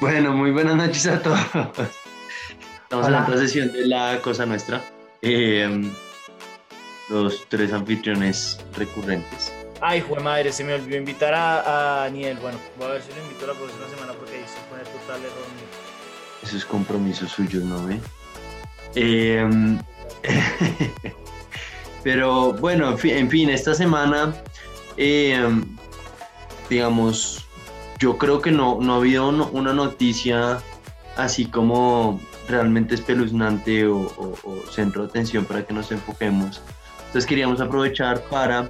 Bueno, muy buenas noches a todos. Estamos en otra sesión de La Cosa Nuestra. Eh, los tres anfitriones recurrentes. Ay, jue madre, se me olvidó invitar a, a Daniel. Bueno, voy a ver si lo invito la próxima semana porque ahí se pone total error mío. Eso es compromiso suyo, ¿no ve? Eh, pero bueno, en fin, en fin, esta semana, eh, digamos, yo creo que no, no ha habido una noticia así como realmente espeluznante o, o- o centro de atención para que nos enfoquemos. Entonces queríamos aprovechar para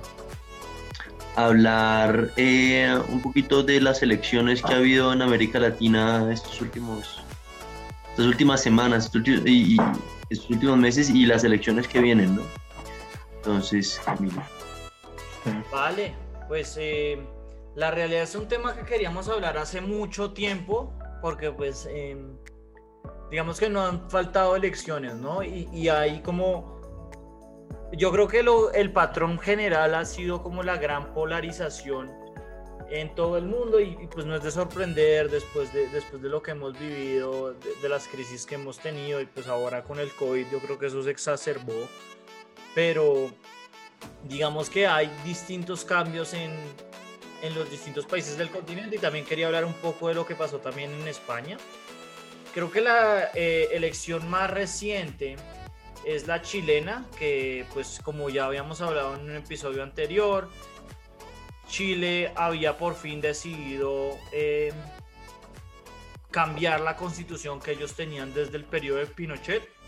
hablar eh, un poquito de las elecciones que ha habido en América Latina estos últimos, estas últimas semanas estos ulti- y, y estos últimos meses y las elecciones que vienen, ¿no? Entonces, Camilo. Vale, pues eh, la realidad es un tema que queríamos hablar hace mucho tiempo, porque pues eh, digamos que no han faltado elecciones, ¿no? Y, y hay como, yo creo que lo- el patrón general ha sido como la gran polarización en todo el mundo y, y, pues no es de sorprender después de, después de lo que hemos vivido, de, de las crisis que hemos tenido y pues ahora con el COVID yo creo que eso se exacerbó, pero digamos que hay distintos cambios en, en los distintos países del continente y también quería hablar un poco de lo que pasó también en España. Creo que la eh, elección más reciente es la chilena, que pues como ya habíamos hablado en un episodio anterior, Chile había por fin decidido eh, cambiar la constitución que ellos tenían desde el periodo de Pinochet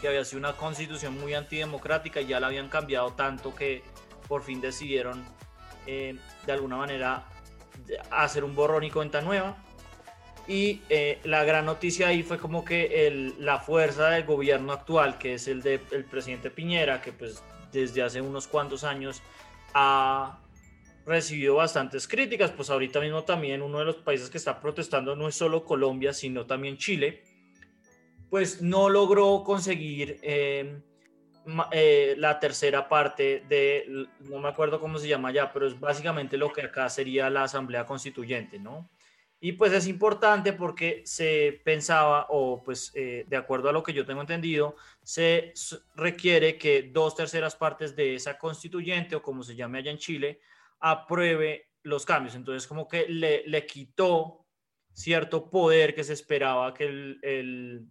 que había sido una constitución muy antidemocrática y ya la habían cambiado tanto que por fin decidieron eh, de alguna manera de- hacer un borrón y cuenta nueva. Y eh, la gran noticia ahí fue como que la fuerza del gobierno actual, que es el del presidente Piñera, que pues desde hace unos cuantos años ha recibido bastantes críticas, pues ahorita mismo también uno de los países que está protestando no es solo Colombia, sino también Chile pues no logró conseguir eh, eh, la tercera parte de, no me acuerdo cómo se llama ya, pero es básicamente lo que acá sería la Asamblea Constituyente, ¿no? Y pues es importante porque se pensaba, o pues eh, de acuerdo a lo que yo tengo entendido, se requiere que dos terceras partes de esa constituyente, o como se llame allá en Chile, apruebe los cambios. Entonces como que le, le quitó cierto poder que se esperaba que el- el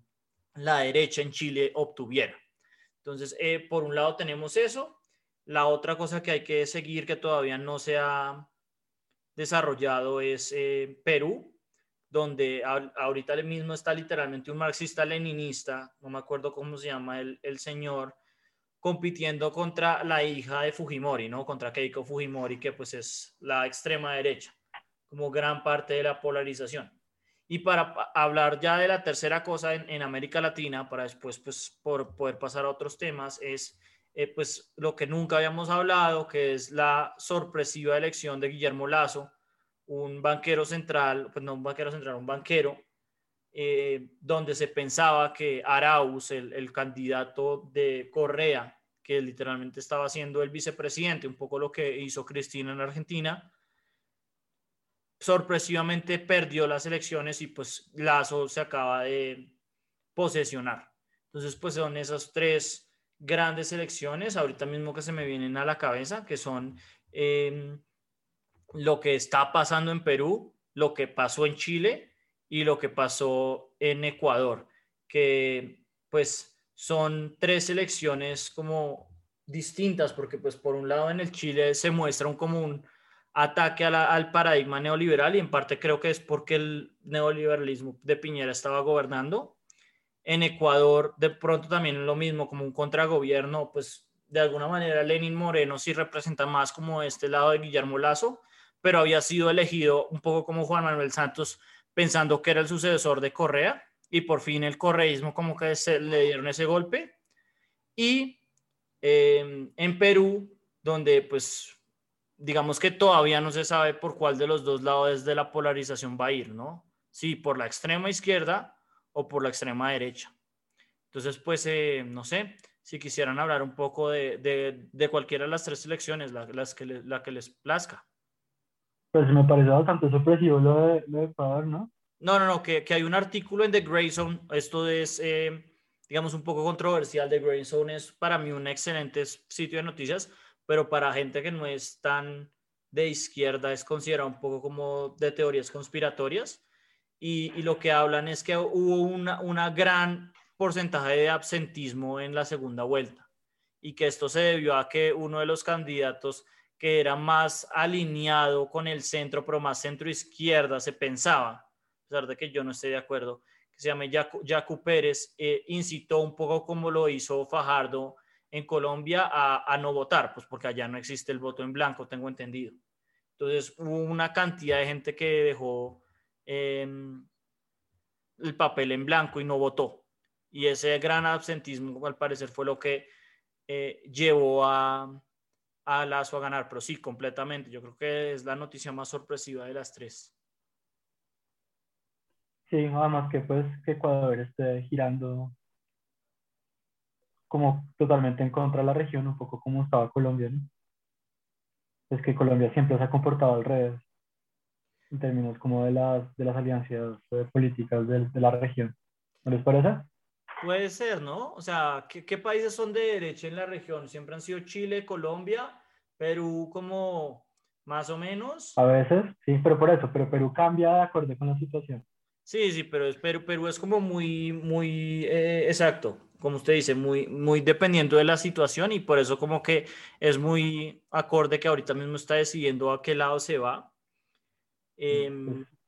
la derecha en Chile obtuviera. Entonces, eh, por un lado tenemos eso. La otra cosa que hay que seguir que todavía no se ha desarrollado es eh, Perú, donde a- ahorita mismo está literalmente un marxista-leninista, no me acuerdo cómo se llama el, el señor, compitiendo contra la hija de Fujimori, ¿no? Contra Keiko Fujimori, que pues es la extrema derecha, como gran parte de la polarización. Y para pa- hablar ya de la tercera cosa en, en América Latina, para después pues, por poder pasar a otros temas, es eh, pues lo que nunca habíamos hablado, que es la sorpresiva elección de Guillermo Lazo, un banquero central, pues no un banquero central, un banquero, eh, donde se pensaba que Arauz, el, el candidato de Correa, que literalmente estaba siendo el vicepresidente, un poco lo que hizo Cristina en Argentina, sorpresivamente perdió las elecciones y pues Lazo se acaba de posesionar. Entonces, pues son esas tres grandes elecciones, ahorita mismo que se me vienen a la cabeza, que son eh, lo que está pasando en Perú, lo que pasó en Chile y lo que pasó en Ecuador, que pues son tres elecciones como distintas, porque pues por un lado en el Chile se muestra un como un ataque a la- al paradigma neoliberal y en parte creo que es porque el neoliberalismo de Piñera estaba gobernando. En Ecuador de pronto también lo mismo, como un contragobierno, pues de alguna manera Lenin Moreno sí representa más como este lado de Guillermo Lazo, pero había sido elegido un poco como Juan Manuel Santos pensando que era el sucesor de Correa y por fin el correísmo como que se le dieron ese golpe. Y eh, en Perú, donde pues digamos que todavía no se sabe por cuál de los dos lados de la polarización va a ir, ¿no? Si por la extrema izquierda o por la extrema derecha. Entonces, pues, eh, no sé, si quisieran hablar un poco de, de, de cualquiera de las tres elecciones, la, las que la que les plazca. Pues me parece bastante sorpresivo lo de, lo de Ecuador, ¿no? No, no, no, que, que, hay un artículo en The Grey Zone, esto es, eh, digamos, un poco controversial. The Grey Zone es para mí un excelente sitio de noticias, pero para gente que no es tan de izquierda es considerado un poco como de teorías conspiratorias. Y, y lo que hablan es que hubo una, una gran porcentaje de absentismo en la segunda vuelta y que esto se debió a que uno de los candidatos que era más alineado con el centro, pero más centro izquierda, se pensaba, a pesar de que yo no esté de acuerdo, que se llame Jacu, Pérez, eh, incitó un poco como lo hizo Fajardo en Colombia a, no votar, pues porque allá no existe el voto en blanco, tengo entendido. Entonces hubo una cantidad de gente que dejó em, el papel en blanco y no votó. Y ese gran absentismo, al parecer, fue lo que eh, llevó a, a Lazo a ganar, pero sí, completamente. Yo creo que es la noticia más sorpresiva de las tres. Sí, además que pues que Ecuador esté girando como totalmente en contra de la región, un poco como estaba Colombia, ¿no? Es que Colombia siempre se ha comportado al revés, en términos como de las, de las alianzas políticas de, de la región. ¿No les parece? Puede ser, ¿no? O sea, ¿qué, países son de derecha en la región? Siempre han sido Chile, Colombia, Perú como más o menos. A veces, sí, pero por eso, pero Perú cambia de acuerdo con la situación. Sí, sí, pero es, Perú, Perú es como muy, muy eh, exacto, como usted dice, muy, muy dependiendo de la situación y por eso como que es muy acorde que ahorita mismo está decidiendo a qué lado se va. Eh,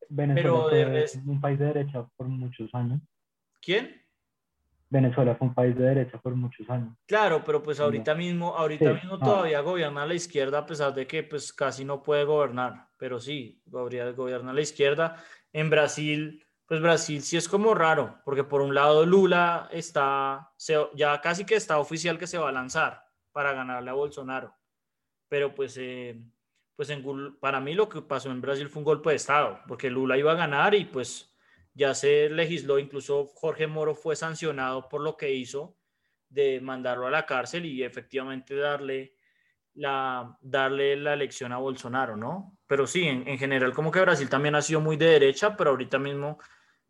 Venezuela pero es un país de derecha por muchos años. ¿Quién? Venezuela fue un país de derecha por muchos años. Claro, pero pues ahorita mismo, ahorita mismo todavía gobierna la izquierda a pesar de que pues casi no puede gobernar, pero sí, gobierna la izquierda. En Brasil, pues Brasil sí es como raro, porque por un lado Lula está, ya casi que está oficial que se va a lanzar para ganarle a Bolsonaro, pero pues, eh, pues en, para mí lo que pasó en Brasil fue un golpe de Estado, porque Lula iba a ganar y pues ya se legisló, incluso Jorge Moro fue sancionado por lo que hizo de mandarlo a la cárcel y efectivamente darle la, darle la elección a Bolsonaro, ¿no? Pero sí, en, general como que Brasil también ha sido muy de derecha, pero ahorita mismo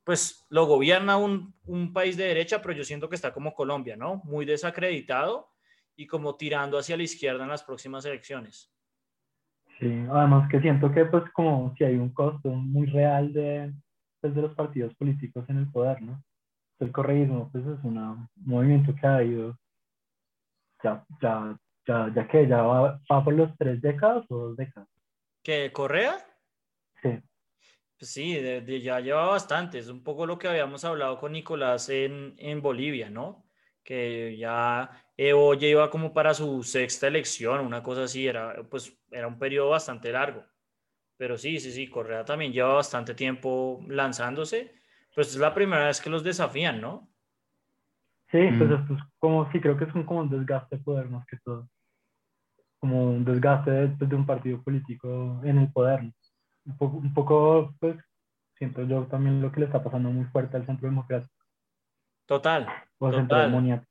pues lo gobierna un, un país de derecha, pero yo siento que está como Colombia, ¿no? Muy desacreditado y como tirando hacia la izquierda en las próximas elecciones. Sí, además que siento que pues como si hay un costo muy real de, pues, de los partidos políticos en el poder, ¿no? El correísmo, pues es un movimiento que ha ido, ya, ya, ya, ya que ya va, por los tres décadas o dos décadas. ¿Qué, Correa? Sí. Pues sí, ya lleva bastante, es un poco lo que habíamos hablado con Nicolás en, en Bolivia, ¿no? Que ya Evo ya iba como para su sexta elección, una cosa así, era, pues, era un periodo bastante largo. Pero sí, sí, sí, Correa también lleva bastante tiempo lanzándose. Pues es la primera vez que los desafían, ¿no? Sí, pues esto es como, sí, creo que es un, como un desgaste de poder más que todo. Como un desgaste de, pues, de un partido político en el poder. Un poco, un poco, pues, siento yo también lo que le está pasando muy fuerte al centro democrático. Total. O total.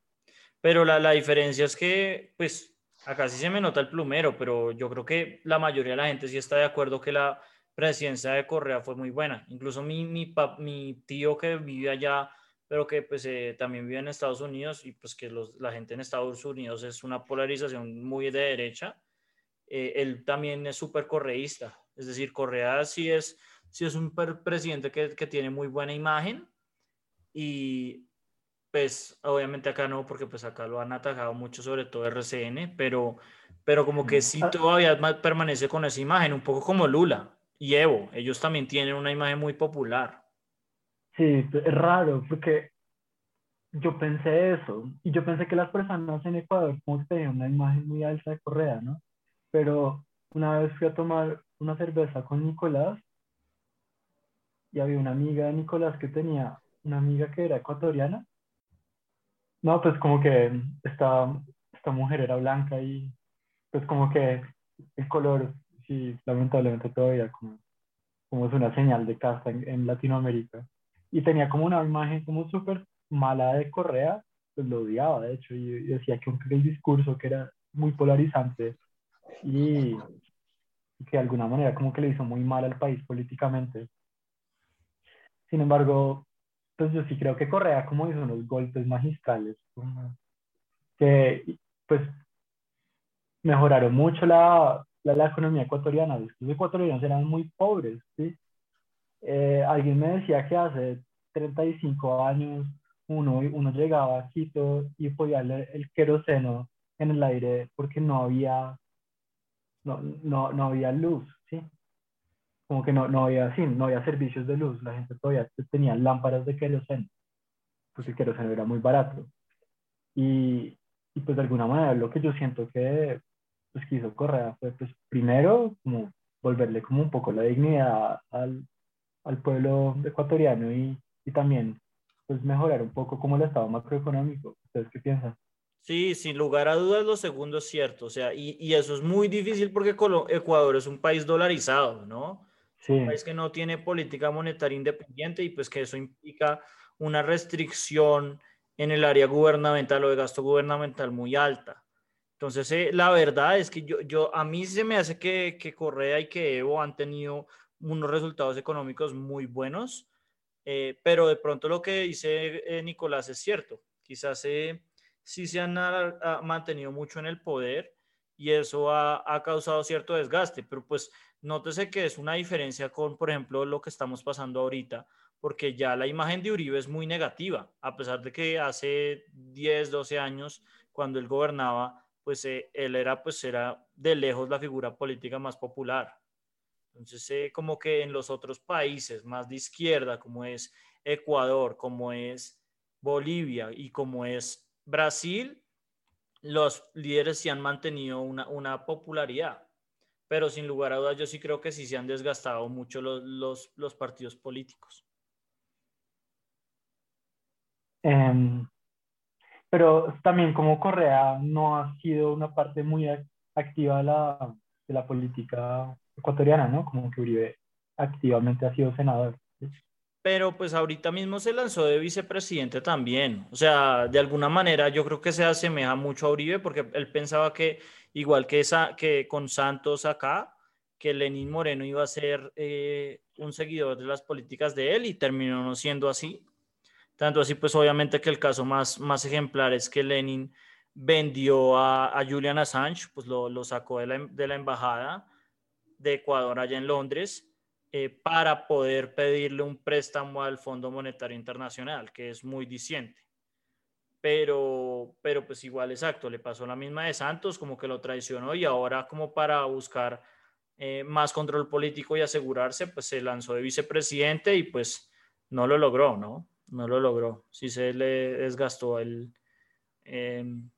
Pero la, la diferencia es que, pues, acá sí se me nota el plumero, pero yo creo que la mayoría de la gente sí está de acuerdo que la presidencia de Correa fue muy buena. Incluso mi, mi, mi tío que vive allá, pero que pues eh, también vive en Estados Unidos y pues que los, la gente en Estados Unidos es una polarización muy de derecha, eh, él también es súper correísta. Es decir, Correa sí es, sí es un presidente que, que tiene muy buena imagen y pues obviamente acá no, porque pues acá lo han atacado mucho, sobre todo RCN, pero, pero como que sí ah. todavía permanece con esa imagen, un poco como Lula y Evo, ellos también tienen una imagen muy popular. Sí, es raro, porque yo pensé eso, y yo pensé que las personas en Ecuador como que tenían una imagen muy alta de Correa, ¿no? Pero una vez fui a tomar una cerveza con Nicolás, y había una amiga de Nicolás que tenía una amiga que era ecuatoriana, no, pues como que esta, esta mujer era blanca y pues como que el color, sí, lamentablemente todavía como, como es una señal de casta en, Latinoamérica. Y tenía como una imagen como súper mala de Correa, pues lo odiaba de hecho, y, decía que, el discurso que era muy polarizante y, que de alguna manera como que le hizo muy mal al país políticamente. Sin embargo, pues yo sí creo que Correa como hizo unos golpes magistrales que pues mejoraron mucho la, la, economía ecuatoriana. Los ecuatorianos eran muy pobres, ¿sí? Eh, alguien me decía que hace 35 años uno, uno llegaba a Quito y podía leer el queroseno en el aire porque no había, no, no, no había luz, ¿sí? Como que no, no, había, sí, no había servicios de luz, la gente todavía tenía lámparas de queroseno, pues el queroseno era muy barato. Y, y pues de alguna manera lo que yo siento que pues quiso Correa fue pues primero como volverle como un poco la dignidad al, al pueblo ecuatoriano y, y también pues mejorar un poco como el estado macroeconómico. ¿Ustedes qué piensan? Sí, sin lugar a dudas, lo segundo es cierto. O sea, y, y eso es muy difícil porque Ecuador es un país dolarizado, ¿no? Sí. Un país que no tiene política monetaria independiente y pues que eso implica una restricción en el área gubernamental o de gasto gubernamental muy alta. Entonces, eh, la verdad es que yo, yo, a mí se me hace que, que Correa y que Evo han tenido unos resultados económicos muy buenos, eh, pero de pronto lo que dice eh, Nicolás es cierto. Quizás eh, sí se han mantenido mucho en el poder y eso ha, ha, causado cierto desgaste, pero pues nótese que es una diferencia con, por ejemplo, lo que estamos pasando ahorita, porque ya la imagen de Uribe es muy negativa, a pesar de que hace 10, 12 años, cuando él gobernaba, pues él era, pues era de lejos la figura política más popular. Entonces, eh, como que en los otros países más de izquierda, como es Ecuador, como es Bolivia y como es Brasil, los líderes sí han mantenido una, una popularidad. Pero sin lugar a dudas, yo sí creo que sí se han desgastado mucho los, los, los partidos políticos. Em, pero también como Correa no ha sido una parte muy activa de la, de la política ecuatoriana, ¿no? Como que Uribe activamente ha sido senador. Pero pues ahorita mismo se lanzó de vicepresidente también. O sea, de alguna manera yo creo que se asemeja mucho a Uribe porque él pensaba que igual que, esa, que con Santos acá, que Lenín Moreno iba a ser eh, un seguidor de las políticas de él y terminó no siendo así. Tanto así, pues obviamente que el caso más, más ejemplar es que Lenin vendió a, Julian Assange, pues lo, lo sacó de la, de la embajada de Ecuador allá en Londres eh, para poder pedirle un préstamo al Fondo Monetario Internacional, que es muy diciente. Pero, pero pues igual, exacto, le pasó la misma de Santos, como que lo traicionó y ahora como para buscar eh, más control político y asegurarse, pues se lanzó de vicepresidente y pues no lo logró, ¿no? No lo logró. Sí se le desgastó el em,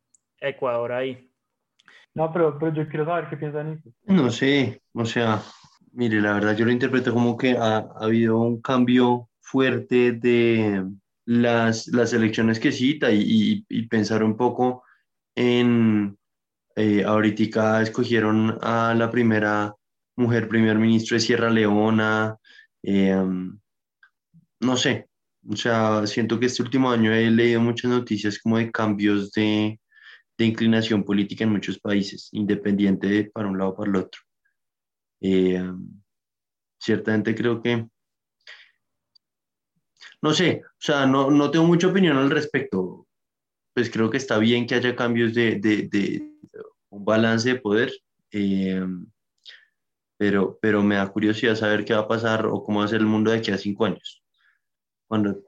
Ecuador ahí. No, pero, pero yo quiero saber qué piensan No sé, o sea, mire, la verdad yo lo interpreto como que ha, habido un cambio fuerte de las, las elecciones que cita y, pensar un poco en, eh, ahorita escogieron a la primera mujer primer ministro de Sierra Leona, eh, no sé, o sea, siento que este último año he leído muchas noticias como de cambios de, de inclinación política en muchos países, independiente de para un lado o para el otro. Eh, ciertamente creo que, no sé, o sea, no, no, tengo mucha opinión al respecto. Pues creo que está bien que haya cambios de, de, de un balance de poder, eh, pero, pero me da curiosidad saber qué va a pasar o cómo va a ser el mundo de aquí a cinco años. Cuando...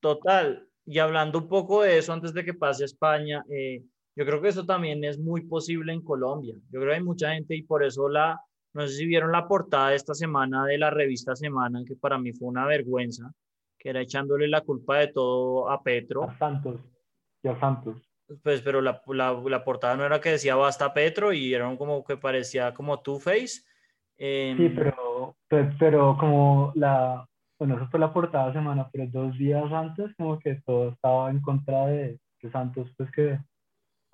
Total, y hablando un poco de eso antes de que pase a España, eh, yo creo que eso también es muy posible en Colombia. Yo creo que hay mucha gente y por eso la, no sé si vieron la portada de esta semana de la revista Semana, que para mí fue una vergüenza, que era echándole la culpa de todo a Petro. A Santos, y a Santos. Pues, pero la, la, la portada no era que decía basta Petro y era como que parecía como Two-Face. Eh, sí, pero, pero como la, bueno, eso fue la portada semana, pero dos días antes como que todo estaba en contra de, Santos, pues que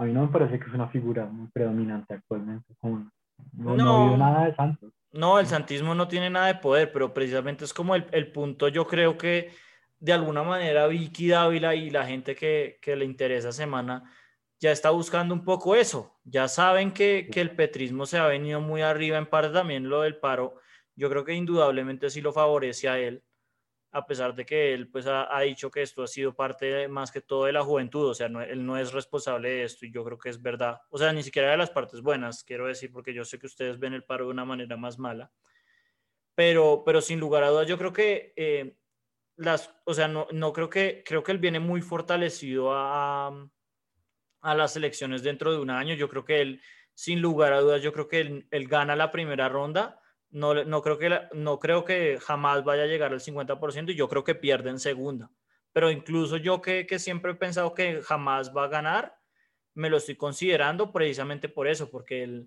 a mí no me parece que es una figura muy predominante actualmente. no, no, nada de Santos. No, el santismo no tiene nada de poder, pero precisamente es como el, el punto, yo creo que de alguna manera Vicky Dávila y la gente que, que, le interesa semana ya está buscando un poco eso. Ya saben que, que el petrismo se ha venido muy arriba, en parte también lo del paro yo creo que indudablemente sí lo favorece a él, a pesar de que él pues ha, dicho que esto ha sido parte más que todo de la juventud, o sea, él no es responsable de esto y yo creo que es verdad, o sea, ni siquiera de las partes buenas, quiero decir, porque yo sé que ustedes ven el paro de una manera más mala, pero, pero sin lugar a dudas yo creo que eh, las, o sea, no, no, creo que, creo que él viene muy fortalecido a, a las elecciones dentro de un año, yo creo que él, sin lugar a dudas, yo creo que él, él gana la primera ronda no, no, creo que no creo que jamás vaya a llegar al 50% y yo creo que pierde en segunda. Pero incluso yo que, que siempre he pensado que jamás va a ganar, me lo estoy considerando precisamente por eso, porque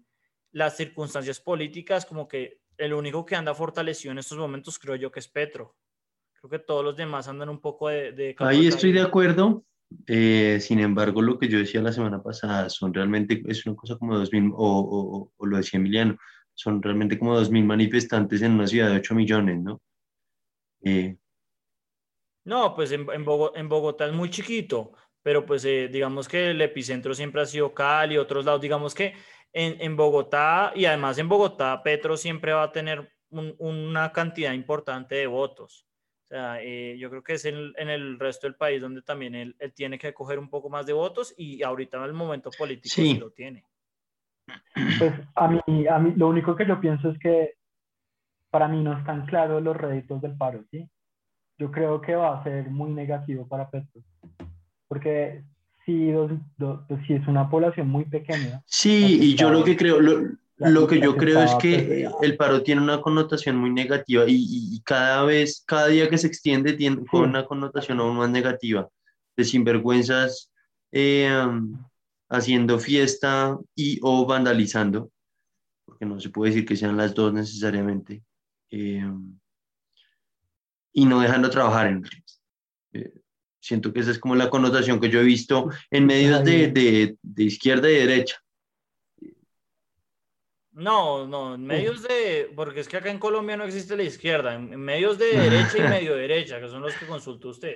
las circunstancias políticas, como que el único que anda fortalecido en estos momentos creo yo que es Petro. Creo que todos los demás andan un poco de... Ahí estoy de acuerdo. Eh, sin embargo, lo que yo decía la semana pasada son realmente, es una cosa como 2000, o, o, o lo decía Emiliano, son realmente como 2.000 manifestantes en una ciudad de 8 millones, ¿no? Eh, no, pues en, en, Bogotá, es muy chiquito, pero pues eh, digamos que el epicentro siempre ha sido Cali, otros lados, digamos que en, en Bogotá y además en Bogotá Petro siempre va a tener una cantidad importante de votos. O sea, eh, yo creo que es en, en, el resto del país donde también él, él, tiene que coger un poco más de votos y ahorita en el momento político sí lo tiene. Pues a mí, a mí lo único que yo pienso es que para mí no están claros los réditos del paro, ¿sí? Yo creo que va a ser muy negativo para Petro, porque si, pues, si es una población muy pequeña. Sí, y yo lo que creo, lo, lo que yo creo es que el paro tiene una connotación muy negativa y, y, cada vez, cada día que se extiende tiene una connotación aún más negativa, de sinvergüenzas. Eh, haciendo fiesta y o vandalizando, porque no se puede decir que sean las dos necesariamente, eh, y no dejando trabajar en eh, siento que esa es como la connotación que yo he visto en medios de, de, de izquierda y derecha. No, no, en medios de, porque es que acá en Colombia no existe la izquierda, en medios de derecha y medio derecha, que son los que consultó usted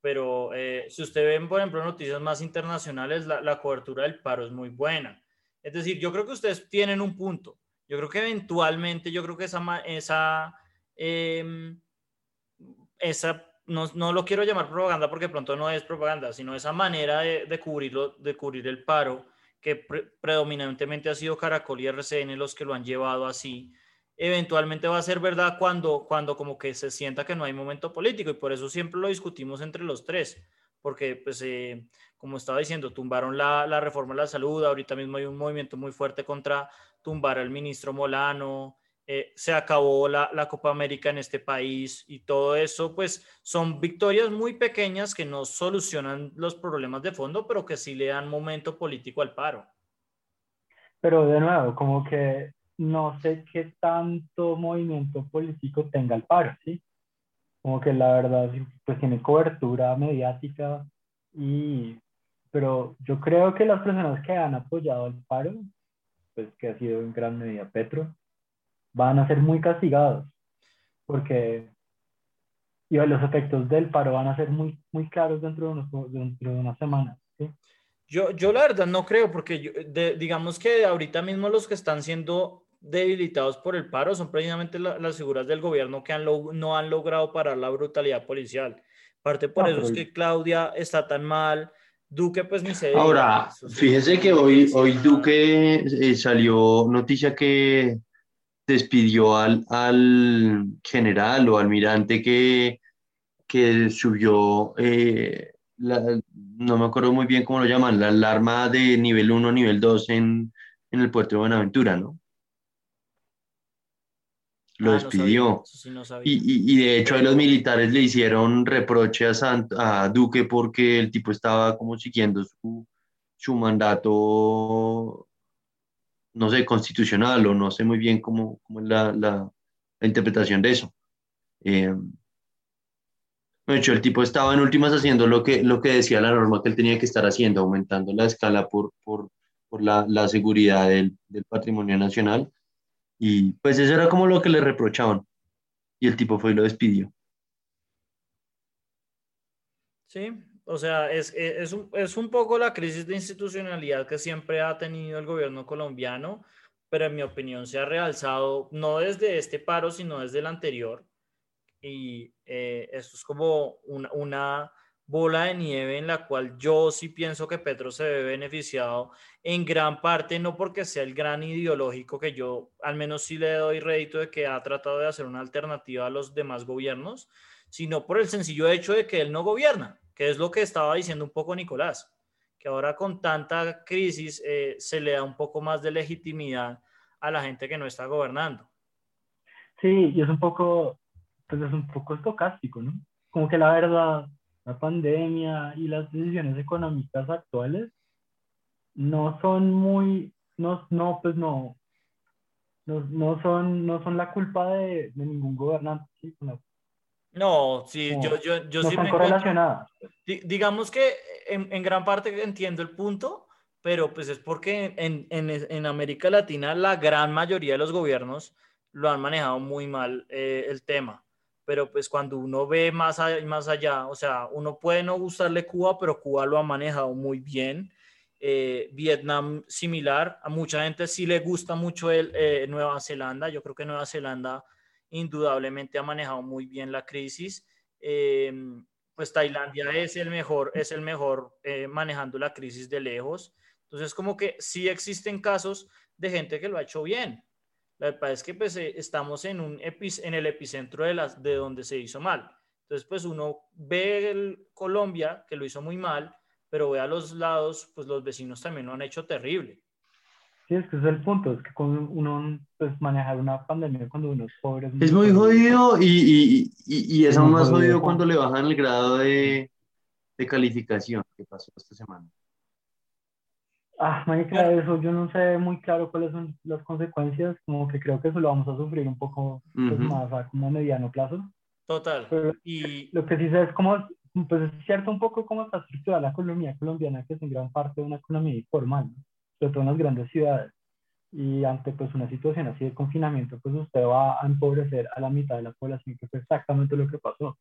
pero eh, si usted ven, por ejemplo, noticias más internacionales, la, la, cobertura del paro es muy buena. Es decir, yo creo que ustedes tienen un punto. Yo creo que eventualmente, yo creo que esa, esa, eh, esa no, no, lo quiero llamar propaganda porque pronto no es propaganda, sino esa manera de, de cubrirlo, de cubrir el paro, que pre predominantemente ha sido Caracol y RCN los que lo han llevado así, eventualmente va a ser verdad cuando, cuando como que se sienta que no hay momento político y por eso siempre lo discutimos entre los tres, porque pues eh, como estaba diciendo, tumbaron la, la, reforma de la salud, ahorita mismo hay un movimiento muy fuerte contra tumbar al ministro Molano, eh, se acabó la, la, Copa América en este país y todo eso, pues son victorias muy pequeñas que no solucionan los problemas de fondo, pero que sí le dan momento político al paro. Pero de nuevo, como que no sé qué tanto movimiento político tenga el paro, ¿sí? Como que la verdad, pues tiene cobertura mediática y, pero yo creo que las personas que han apoyado el paro, pues que ha sido en gran medida Petro, van a ser muy castigados, porque y los efectos del paro van a ser muy, muy claros dentro de, unos, dentro de una semana, ¿sí? Yo, yo la verdad no creo, porque digamos que ahorita mismo los que están siendo debilitados por el paro son precisamente las figuras del gobierno que han no han logrado parar la brutalidad policial. Parte por eso es que Claudia está tan mal. Duque, pues ni se. Ahora, fíjese que hoy, hoy Duque eh, salió noticia que despidió al, al general o almirante que, que subió, eh, no me acuerdo muy bien cómo lo llaman, la alarma de nivel 1, nivel 2 en, en el puerto de Buenaventura, ¿no? Lo ah, despidió. y, y, de hecho ahí los militares le hicieron reproche a, a Duque porque el tipo estaba como siguiendo su, su, mandato, no sé, constitucional o no sé muy bien cómo, cómo es la, la, la, interpretación de eso. Eh, de hecho, el tipo estaba en últimas haciendo lo que, lo que decía la norma que él tenía que estar haciendo, aumentando la escala por, por, por la, la, seguridad del, del patrimonio nacional y pues eso era como lo que le reprochaban. Y el tipo fue y lo despidió. Sí, o sea, es, es, un, poco la crisis de institucionalidad que siempre ha tenido el gobierno colombiano, pero en mi opinión se ha realzado no desde este paro, sino desde el anterior. Y eh, esto es como una, una, bola de nieve en la cual yo sí pienso que Petro se ve beneficiado en gran parte, no porque sea el gran ideológico que yo al menos sí le doy rédito de que ha tratado de hacer una alternativa a los demás gobiernos, sino por el sencillo hecho de que él no gobierna, que es lo que estaba diciendo un poco Nicolás que ahora con tanta crisis eh, se le da un poco más de legitimidad a la gente que no está gobernando. Sí, y es un poco, pues es un poco estocástico, ¿no? Como que la verdad, la pandemia y las decisiones económicas actuales no son muy, no, no pues no, no, no son, no son la culpa de, de ningún gobernante, ¿sí? No, sí, yo, yo, yo no sí son me correlacionadas. digamos que en, en, gran parte entiendo el punto, pero pues es porque en, en, en, América Latina la gran mayoría de los gobiernos lo han manejado muy mal eh, el tema. Pero pues cuando uno ve más, allá, más allá, o sea, uno puede no gustarle Cuba, pero Cuba lo ha manejado muy bien. Eh, Vietnam similar, a mucha gente sí le gusta mucho el, eh, Nueva Zelanda, yo creo que Nueva Zelanda indudablemente ha manejado muy bien la crisis. Eh, pues Tailandia es el mejor, es el mejor eh, manejando la crisis de lejos. Entonces, como que sí existen casos de gente que lo ha hecho bien. La verdad es que pues, eh, estamos en, un en el epicentro de, las, de donde se hizo mal. Entonces, pues uno ve el Colombia, que lo hizo muy mal, pero ve a los lados, pues los vecinos también lo han hecho terrible. Sí, es que ese es el punto, es que con uno, pues manejar una pandemia cuando uno es pobre es muy, Es muy jodido y, y, y, y es aún más jodido cuando le bajan el grado de, de calificación que pasó esta semana. Ah, marica, eso yo no sé muy claro cuáles son las consecuencias, como que creo que eso lo vamos a sufrir un poco pues, Ujú. más a como mediano plazo. Total. Pero Y lo que sí sé es cómo, pues es cierto un poco cómo está estructurada la economía colombiana, que es en gran parte una economía informal, ¿no? sobre todo en las grandes ciudades. Y ante pues una situación así de confinamiento, pues usted va a empobrecer a la mitad de la población, que fue exactamente lo que pasó.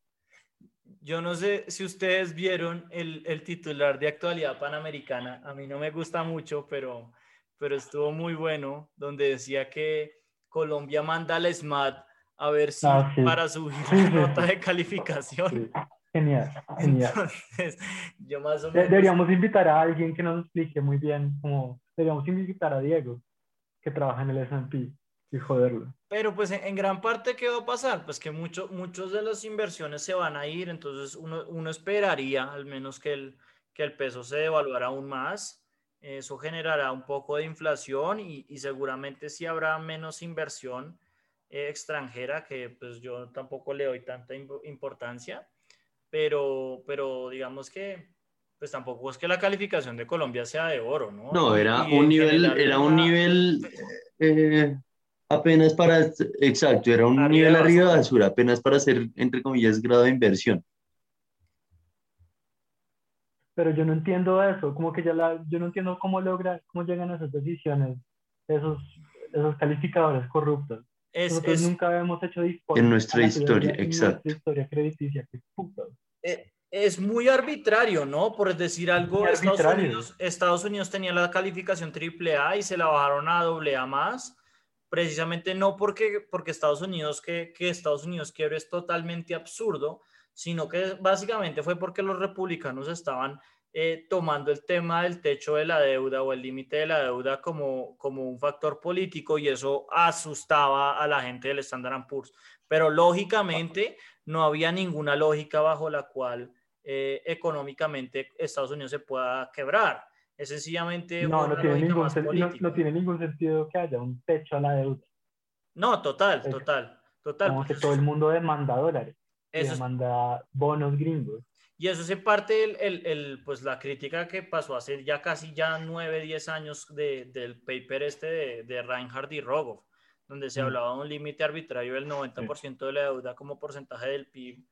Yo no sé si ustedes vieron el, el titular de actualidad panamericana. A mí no me gusta mucho, pero, pero estuvo muy bueno, donde decía que Colombia manda al SMAT a ver si Ah, sí. para subir la nota de calificación. Sí. Genial, genial. Entonces, yo más o menos... deberíamos invitar a alguien que nos explique muy bien, como deberíamos invitar a Diego, que trabaja en el S&P, y joderlo. Pero pues en, en gran parte, ¿qué va a pasar? Pues que mucho, muchos de las inversiones se van a ir, entonces uno, uno esperaría al menos que el, que el peso se devaluara aún más. Eso generará un poco de inflación y, y seguramente sí habrá menos inversión eh, extranjera, que pues yo tampoco le doy tanta impo- importancia, pero, pero digamos que pues tampoco es que la calificación de Colombia sea de oro, ¿no? No, era y un nivel, era un nivel eh, apenas para, exacto, era un Arriba nivel de arriba de basura. apenas para hacer, entre comillas, grado de inversión. Pero yo no entiendo eso, como que ya la, yo no entiendo cómo logra, cómo llegan a esas decisiones, esos, esos calificadores corruptos. Es, Nosotros es, nunca hemos hecho En nuestra historia, teoría, en exacto. nuestra historia crediticia, eh, es muy arbitrario, ¿no? Por decir algo, Estados. Unidos, Estados Unidos tenía la calificación AAA y se la bajaron a AA más, precisamente no porque, porque Estados Unidos, que, Estados Unidos quiebre es totalmente absurdo, sino que básicamente fue porque los republicanos estaban eh, tomando el tema del techo de la deuda o el límite de la deuda como, como un factor político y eso asustaba a la gente del Standard Poor's. Pero lógicamente no había ninguna lógica bajo la cual eh, económicamente Estados Unidos se pueda quebrar. Es sencillamente No, una no tiene, ningún, más no, no tiene ningún sentido que haya un techo a la deuda. No, total, Es- total, total. Como que todo el mundo demanda dólares, eso es- demanda bonos gringos. Y eso es en parte el, el- el, pues la crítica que pasó hace ya casi ya 9, 10 años de- del paper este de, de Reinhard y Rogoff, donde se Mm. hablaba de un límite arbitrario del 90% de la deuda como porcentaje del PIB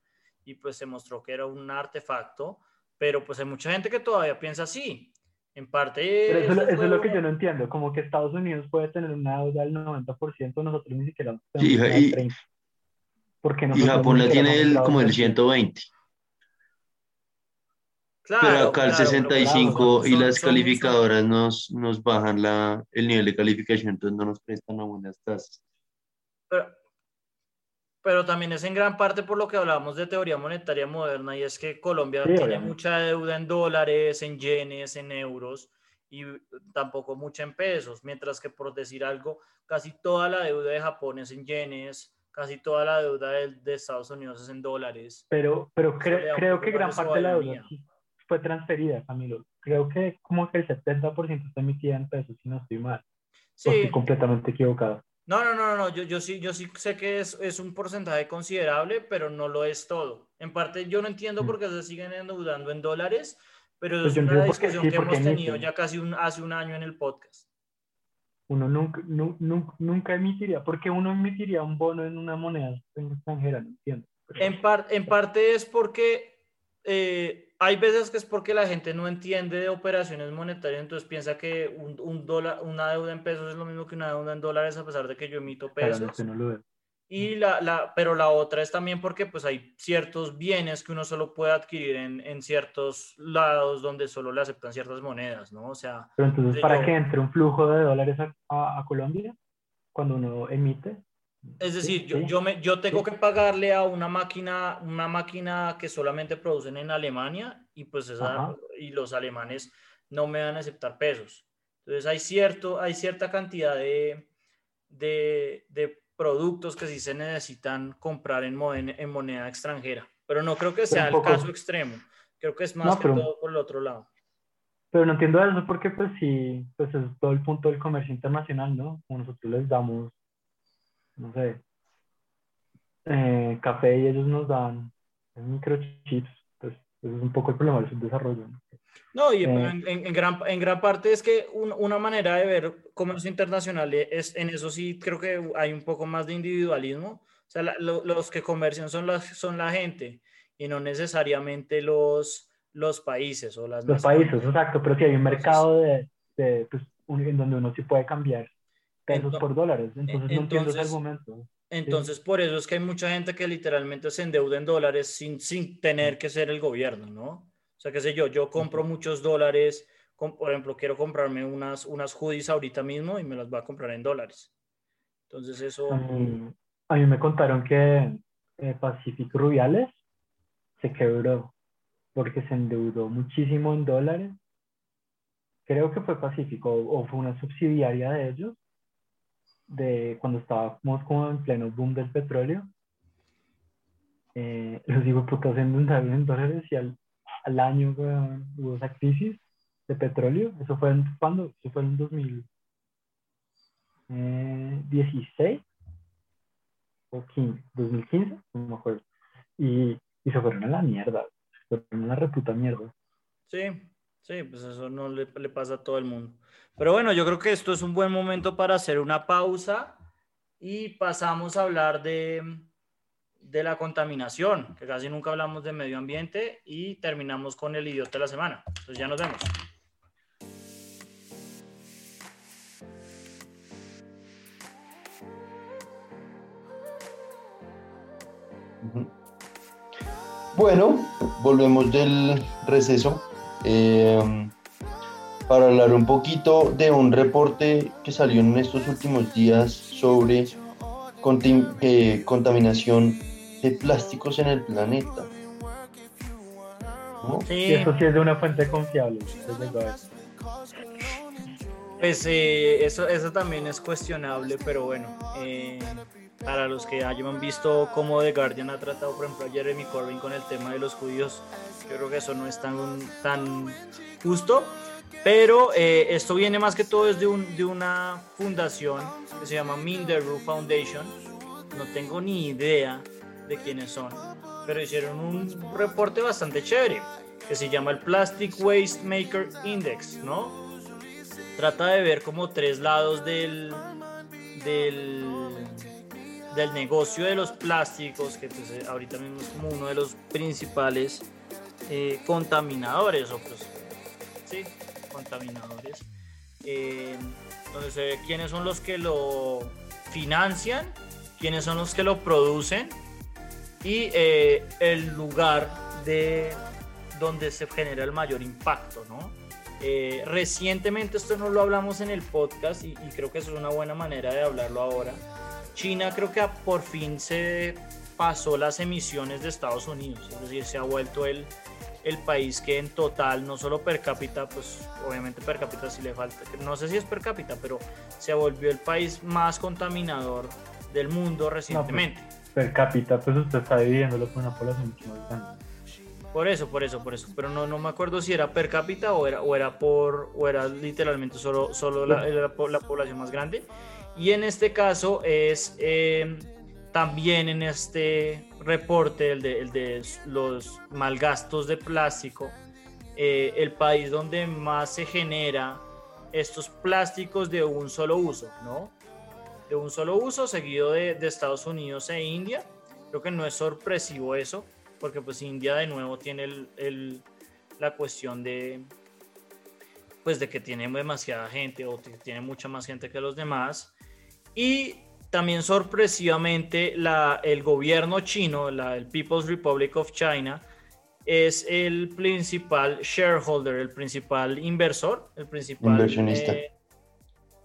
y pues se mostró que era un artefacto, pero pues hay mucha gente que todavía piensa así. En parte... Pero eso, eso eso fue es lo que yo no entiendo, como que Estados Unidos puede tener una deuda del 90%, nosotros ni siquiera Y, tenemos una del y- 30%. ¿Por qué y Japón la tiene el- como el otra? 120. Pero acá el 65 y las calificadoras nos, nos bajan la, el nivel de calificación, entonces no nos prestan a buenas tasas. Pero, pero también es en gran parte por lo que hablábamos de teoría monetaria moderna y es que Colombia tiene mucha deuda en dólares, en yenes, en euros y tampoco mucha en pesos, mientras que por decir algo, casi toda la deuda de Japón es en yenes, casi toda la deuda de, de Estados Unidos es en dólares. Pero, pero creo que gran parte de la deuda fue transferida, Camilo. Creo que como que el 70% está emitida en pesos, si no estoy mal. Sí. estoy completamente equivocado. No, no, no, no, yo, yo, sí, yo sí sé que es, es, un porcentaje considerable, pero no lo es todo. En parte yo no entiendo mm. por qué se siguen endeudando en dólares, pero pues es una discusión que hemos tenido ya casi un, hace un año en el podcast. Uno nunca, nunca, nunca emitiría, porque uno emitiría un bono en una moneda extranjera, no entiendo. En, par, en parte es porque eh, hay veces que es porque la gente no entiende de operaciones monetarias, entonces piensa que un, un, dólar, una deuda en pesos es lo mismo que una deuda en dólares a pesar de que yo emito pesos. no lo y la, la, pero la otra es también porque pues hay ciertos bienes que uno solo puede adquirir en, en ciertos lados donde solo le aceptan ciertas monedas, ¿no? O sea... Pero entonces, ¿para qué entre un flujo de dólares a, a, Colombia cuando uno emite? Es decir, yo, yo, me, yo tengo que pagarle a una máquina, una máquina que solamente producen en Alemania y pues esa, y los alemanes no me van a aceptar pesos. Entonces hay, cierto, hay cierta cantidad de, de, de productos que sí se necesitan comprar en, en moneda extranjera. Pero no creo que sea el caso extremo. Creo que es más que todo por el otro lado. Pero no entiendo eso porque pues sí, pues es todo el punto del comercio internacional, ¿no? Como nosotros les damos, no sé, eh, café y ellos nos dan microchips, pues eso es un poco el problema del subdesarrollo. ¿no? No, y eh. en, gran, en gran parte es que una manera de ver comercio internacional es, en eso sí creo que hay un poco más de individualismo. O sea, los que comercian son la, son la gente y no necesariamente los, los países o las Los países, exacto, pero si hay un mercado de, de pues, en donde uno sí puede cambiar pesos por dólares, entonces, no entiendo ese argumento. Entonces, por eso es que hay mucha gente que literalmente se endeuda en dólares sin, sin tener que ser el gobierno, ¿no? O sea, qué sé yo, yo compro muchos dólares, por ejemplo, quiero comprarme unas, unas hoodies ahorita mismo y me las voy a comprar en dólares. Entonces eso... A mí, me contaron que eh, Pacific Rubiales se quebró porque se endeudó muchísimo en dólares. Creo que fue Pacífico o, fue una subsidiaria de ellos, de cuando estábamos como en pleno boom del petróleo. Eh, los digo, putas en dólares y al, al año hubo esa crisis de petróleo. Eso fue en, ¿cuándo? Eso fue en 2016 eh, o 15, 2015, no me acuerdo. Y, y se fueron a la mierda, se fueron a la reputa mierda. Sí, sí, pues eso no le, pasa a todo el mundo. Pero bueno, yo creo que esto es un buen momento para hacer una pausa y pasamos a hablar de, de la contaminación, que casi nunca hablamos de medio ambiente y terminamos con el idiota de la semana. Entonces ya nos vemos. Bueno, volvemos del receso eh, para hablar un poquito de un reporte que salió en estos últimos días sobre eh, contaminación de plásticos en el planeta. Sí. eso sí es de una fuente confiable. Pues eh, eso, eso también es cuestionable, pero bueno, eh, para los que hayan visto cómo The Guardian ha tratado, por ejemplo, a Jeremy Corbyn con el tema de los judíos, yo creo que eso no es tan, tan justo, pero eh, esto viene más que todo desde un, de una fundación que se llama Minderu Foundation, no tengo ni idea de quiénes son, pero hicieron un reporte bastante chévere que se llama el Plastic Waste Maker Index, ¿no? Trata de ver como tres lados del, del, del negocio de los plásticos, que pues, eh, ahorita mismo es como uno de los principales eh, contaminadores, o pues, sí, contaminadores, eh, donde se ve quiénes son los que lo financian, quiénes son los que lo producen y eh, el lugar de, donde se genera el mayor impacto, ¿no? Eh, recientemente, esto no lo hablamos en el podcast y, y, creo que eso es una buena manera de hablarlo ahora. China creo que por fin se pasó las emisiones de Estados Unidos, es decir, se ha vuelto el, el país que en total, no solo per cápita, pues obviamente per cápita sí le falta, no sé si es per cápita, pero se volvió el país más contaminador del mundo recientemente. No, pues, per cápita, pues usted está viviéndolo con una población mucho más grande. Por eso, por eso, por eso. Pero no, no me acuerdo si era per cápita o era, o era por, o era literalmente solo, solo la, la, la población más grande. Y en este caso es eh, también en este reporte, el de, el de los malgastos de plástico, eh, el país donde más se genera estos plásticos de un solo uso, ¿no? De un solo uso, seguido de, Estados Unidos e India. Creo que no es sorpresivo eso, porque pues India de nuevo tiene el, la cuestión de, pues de que tiene demasiada gente o que tiene mucha más gente que los demás. Y también sorpresivamente la, el gobierno chino, la, el People's Republic of China, es el principal shareholder, el principal inversor, el principal inversionista, eh,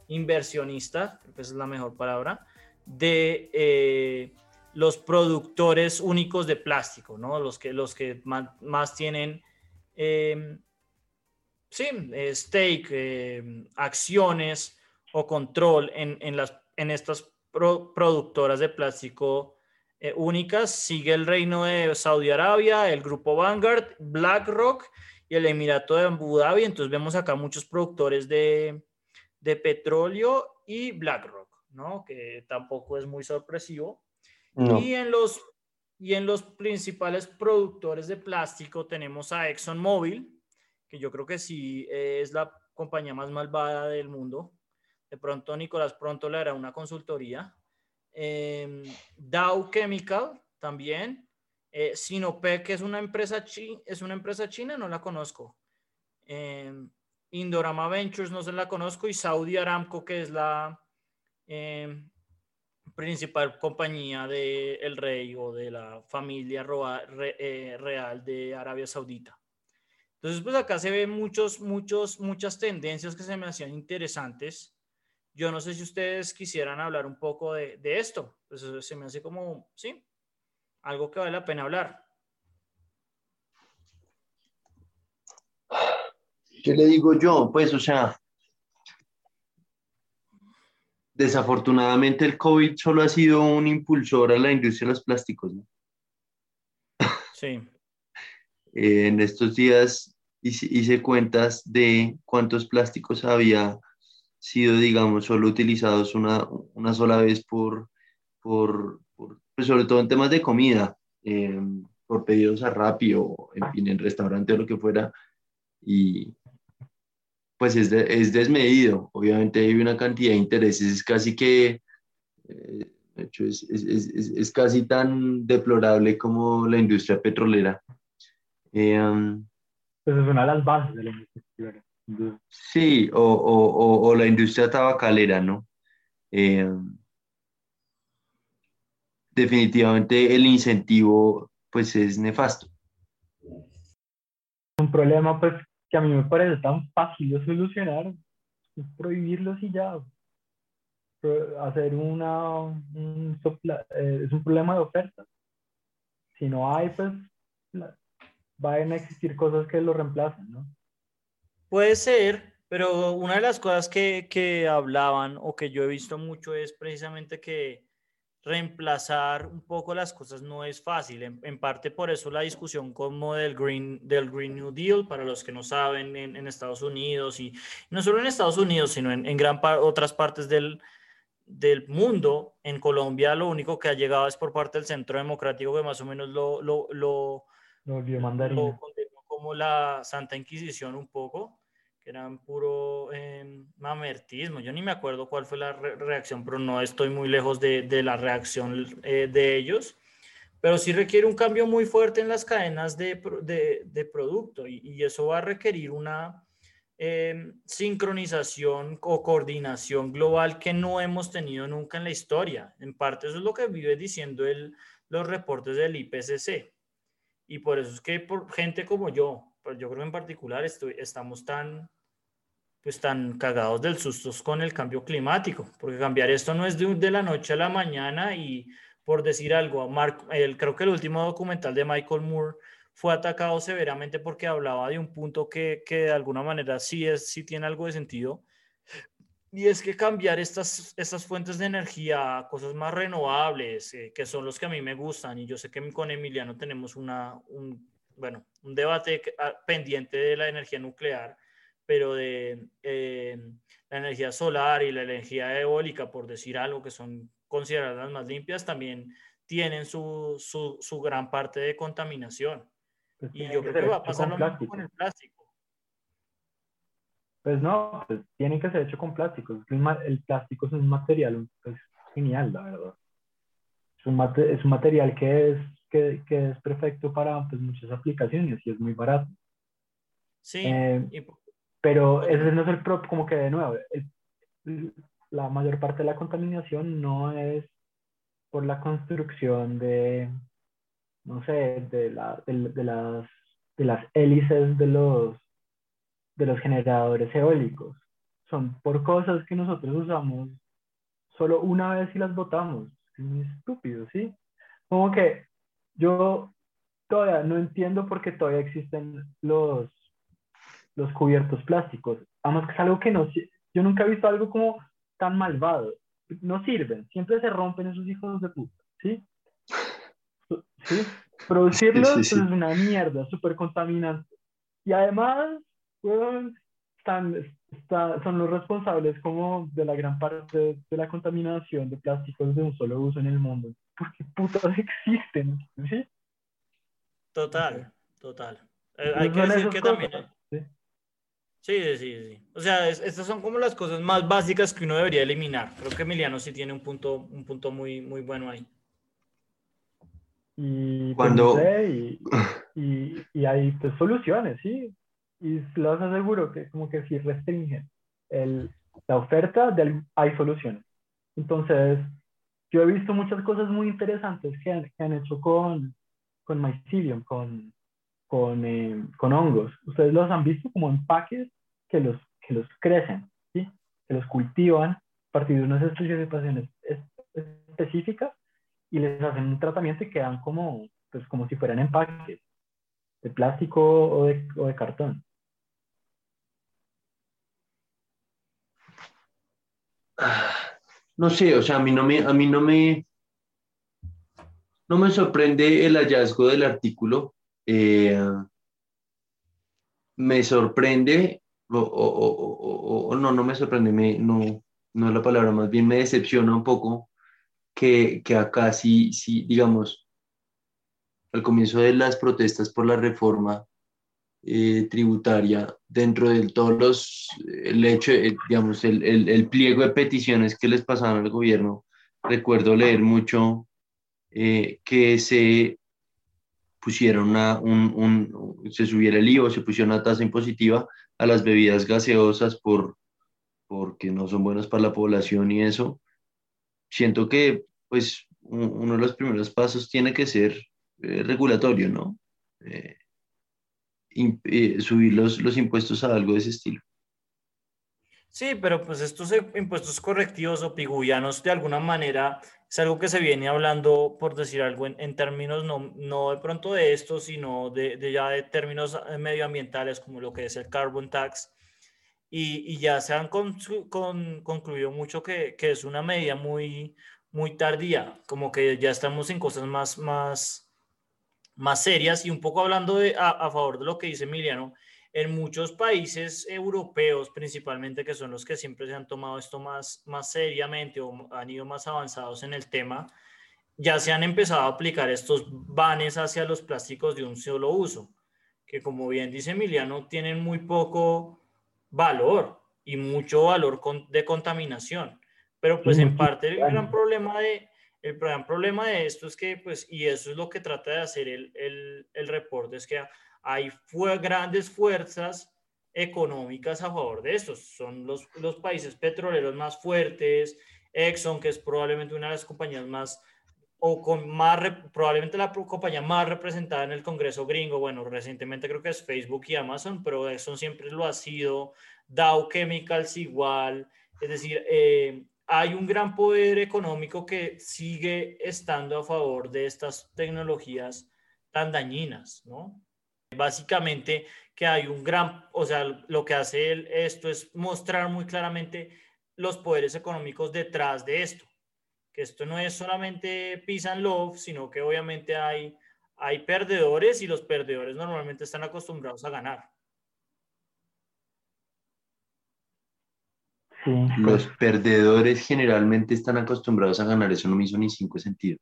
inversionista creo que esa es la mejor palabra, de eh, los productores únicos de plástico, ¿no? Los que, los que más, más tienen, eh, sí, stake, acciones o control en, en, las, en estas pro, productoras de plástico eh, únicas. Sigue el reino de Saudi Arabia, el grupo Vanguard, BlackRock y el Emirato de Abu Dhabi. Entonces vemos acá muchos productores de, de petróleo y BlackRock, ¿no? Que tampoco es muy sorpresivo. No. Y, en los, y en los principales productores de plástico tenemos a ExxonMobil, que yo creo que sí es la compañía más malvada del mundo. De pronto Nicolás pronto le hará una consultoría. Eh, Dow Chemical también. Eh, Sinopec, es una, empresa chi es una empresa china, no la conozco. Eh, Indorama Ventures no se la conozco. Y Saudi Aramco, que es la eh, principal compañía del el rey o de la familia eh, real de Arabia Saudita. Entonces, pues acá se ven muchos, muchos, muchas tendencias que se me hacían interesantes. Yo no sé si ustedes quisieran hablar un poco de, de esto. Pues se me hace como, sí, algo que vale la pena hablar. ¿Qué le digo yo? Pues, o sea, desafortunadamente el COVID solo ha sido un impulsor a la industria de los plásticos, ¿no? Sí. Eh, en estos días hice, hice, cuentas de cuántos plásticos había sido, digamos, solo utilizados una, una sola vez por, por, por pues sobre todo en temas de comida, eh, por pedidos a rápido, en fin, en restaurante o lo que fuera, y pues es, de, es desmedido. Obviamente hay una cantidad de intereses, es casi que, eh, de hecho, es, es, es, casi tan deplorable como la industria petrolera. Eh, um, pues es una de las bases de la industria petrolera. Sí, o, o, o, la industria tabacalera, ¿no? Eh, definitivamente el incentivo pues es nefasto. Un problema pues que a mí me parece tan fácil de solucionar, es prohibirlos y ya. Hacer una, un, eh, es un problema de oferta. Si no hay, pues van a existir cosas que lo reemplacen, ¿no? Puede ser, pero una de las cosas que, que, hablaban o que yo he visto mucho es precisamente que reemplazar un poco las cosas no es fácil. En, en parte por eso la discusión como del Green, del Green New Deal, para los que no saben, en, en Estados Unidos y no solo en Estados Unidos, sino en, en gran par otras partes del, del mundo. En Colombia lo único que ha llegado es por parte del Centro Democrático que más o menos lo, lo, lo, lo, lo condenó como la Santa Inquisición un poco que eran puro eh, mamertismo. Yo ni me acuerdo cuál fue la re reacción, pero no estoy muy lejos de, de la reacción eh, de ellos. Pero sí requiere un cambio muy fuerte en las cadenas de, de, de producto y, y, eso va a requerir una eh, sincronización o coordinación global que no hemos tenido nunca en la historia. En parte eso es lo que vive diciendo el, los reportes del IPCC Y por eso es que por gente como yo, yo creo en particular, estoy, estamos tan, pues tan cagados del susto con el cambio climático, porque cambiar esto no es de, de la noche a la mañana y por decir algo, Mark, el, creo que el último documental de Michael Moore fue atacado severamente porque hablaba de un punto que, que de alguna manera sí, es, sí tiene algo de sentido, y es que cambiar estas, estas fuentes de energía a cosas más renovables, eh, que son los que a mí me gustan, y yo sé que con Emiliano tenemos una, un, bueno, un debate ah, pendiente de la energía nuclear, pero de eh, la energía solar y la energía eólica, por decir algo, que son consideradas más limpias, también tienen su, su, su gran parte de contaminación. Pues y yo creo que va a pasar lo mismo con el plástico. Pues no, pues tienen que ser hecho con plástico. El plástico es un material pues, genial, la verdad. Es un, es un material que es, que, que, es perfecto para pues, muchas aplicaciones y es muy barato. Sí. Eh, pero ese no es el propio, como que de nuevo, la mayor parte de la contaminación no es por la construcción de, no sé, de, la, de las, de las hélices de los de los generadores eólicos. Son por cosas que nosotros usamos solo una vez y las botamos. Es muy estúpido, ¿sí? Como que yo todavía no entiendo por qué todavía existen los, los cubiertos plásticos. Además que es algo que no... Yo nunca he visto algo como tan malvado. No sirven. Siempre se rompen esos hijos de puta, ¿sí? ¿Sí? Producirlos es una mierda, súper contaminante. Y además están, son los responsables como de la gran parte de la contaminación de plásticos de un solo uso en el mundo. Porque putas existen, ¿sí? Total, total. Eh, hay que decir que también... ¿sí? Sí, sí, sí. O sea, estas son como las cosas más básicas que uno debería eliminar. Creo que Emiliano sí tiene un punto, un punto muy, muy bueno ahí. Y, Cuando... y, y, y, hay pues, soluciones, ¿sí? y los aseguro que como que si restringen el, la oferta, de, hay soluciones. Entonces, yo he visto muchas cosas muy interesantes que han, hecho con, con mycelium, con, con, eh, con, hongos. Ustedes los han visto como empaques que los, que los crecen, ¿sí? que los cultivan a partir de unas especificaciones específicas y les hacen un tratamiento y quedan como, pues, como si fueran empaques de plástico o de, o de cartón. No sé, o sea, a mí no me, a mí no me, no me sorprende el hallazgo del artículo. Eh, me sorprende, o, no, no me sorprende, me, no, no es la palabra, más bien me decepciona un poco que, que acá sí, sí, digamos, al comienzo de las protestas por la reforma, eh, tributaria dentro de todos los, el hecho, eh, digamos, el, el, el, pliego de peticiones que les pasaron al gobierno. Recuerdo leer mucho eh, que se pusiera una, un, un, se subiera el IVA, se pusiera una tasa impositiva a las bebidas gaseosas por, porque no son buenas para la población y eso. Siento que, pues, uno de los primeros pasos tiene que ser regulatorio, ¿no? Eh, subir los, los impuestos a algo de ese estilo. Sí, pero pues estos impuestos correctivos o piguyanos de alguna manera es algo que se viene hablando, por decir algo, en, en términos no, no, de pronto de esto, sino de, de, ya de términos eh, medioambientales como lo que es el carbon tax. Y, y ya se han con, con, concluido mucho que, que, es una medida muy, muy tardía, como que ya estamos en cosas más, más, más serias y un poco hablando de, a, favor de lo que dice Emiliano, en muchos países europeos principalmente, que son los que siempre se han tomado esto más, más seriamente o han ido más avanzados en el tema, ya se han empezado a aplicar estos banes hacia los plásticos de un solo uso, que como bien dice Emiliano, tienen muy poco valor y mucho valor de contaminación. Pero pues en parte el gran problema de, el gran problema de esto es que, pues, y eso es lo que trata de hacer el, el, el reporte, es que hay fue, grandes fuerzas económicas a favor de estos. Son los, los países petroleros más fuertes, Exxon, que es probablemente una de las compañías más o con más, probablemente la compañía más representada en el Congreso gringo, bueno, recientemente creo que es Facebook y Amazon, pero Exxon siempre lo ha sido, Dow Chemicals igual, es decir, eh, hay un gran poder económico que sigue estando a favor de estas tecnologías tan dañinas, ¿no? Básicamente que hay un gran, o sea, lo que hace esto es mostrar muy claramente los poderes económicos detrás de esto que esto no es solamente peace and love, sino que obviamente hay, hay perdedores y los perdedores normalmente están acostumbrados a ganar. Los perdedores generalmente están acostumbrados a ganar, eso no me hizo ni cinco sentidos.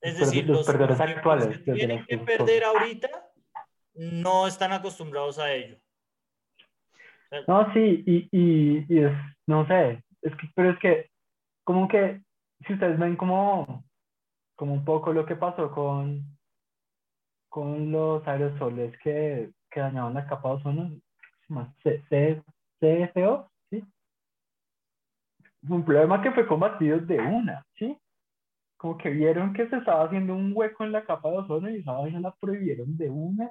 Es decir, los, perdedores actuales que tienen que perder ahorita no están acostumbrados a ello. No, sí, y, y, y es, no sé, es que, pero es que como que si ustedes ven como, como un poco lo que pasó con, con los aerosoles que, que dañaban la capa de ozono, CFO, ¿sí? Un problema que fue combatido de una, ¿sí? Como que vieron que se estaba haciendo un hueco en la capa de ozono y esa vaina la prohibieron de una.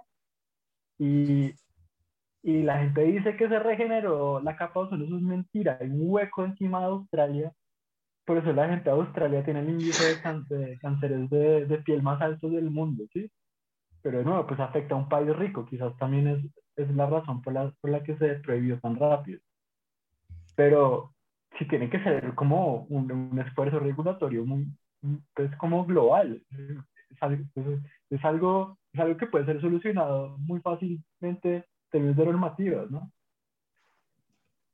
Y, y la gente dice que se regeneró la capa de ozono, eso es mentira. Hay un hueco encima de Australia por eso la gente de Australia tiene el índice de, cánceres de, de, piel más alto del mundo, ¿sí? Pero de nuevo, pues afecta a un país rico, quizás también es, es la razón por la, por la que se prohibió tan rápido. Pero sí tiene que ser como un, un esfuerzo regulatorio muy, pues como global. Es algo, es, algo, es algo que puede ser solucionado muy fácilmente en términos de normativas, ¿no?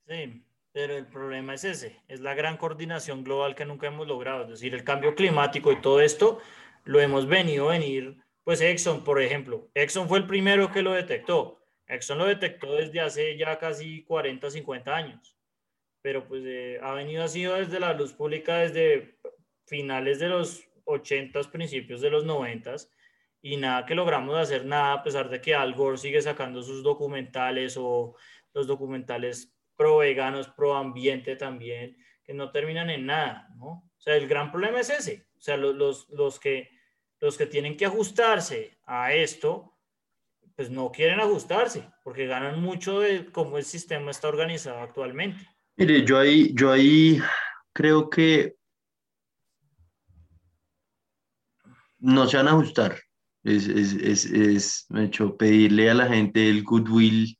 Sí, pero el problema es ese, es la gran coordinación global que nunca hemos logrado. Es decir, el cambio climático y todo esto lo hemos venido a venir, pues Exxon, por ejemplo. Exxon fue el primero que lo detectó. Exxon lo detectó desde hace ya casi 40, 50 años. Pero pues eh, ha venido así desde la luz pública desde finales de los 80, principios de los 90 y nada que logramos hacer nada a pesar de que Al Gore sigue sacando sus documentales o los documentales pro veganos, pro ambiente también, que no terminan en nada, ¿no? O sea, el gran problema es ese. O sea, los, los, que, los que tienen que ajustarse a esto, pues no quieren ajustarse, porque ganan mucho de cómo el sistema está organizado actualmente. Mire, yo ahí, yo ahí creo que no se van a ajustar. Es, es, es, es hecho, pedirle a la gente el goodwill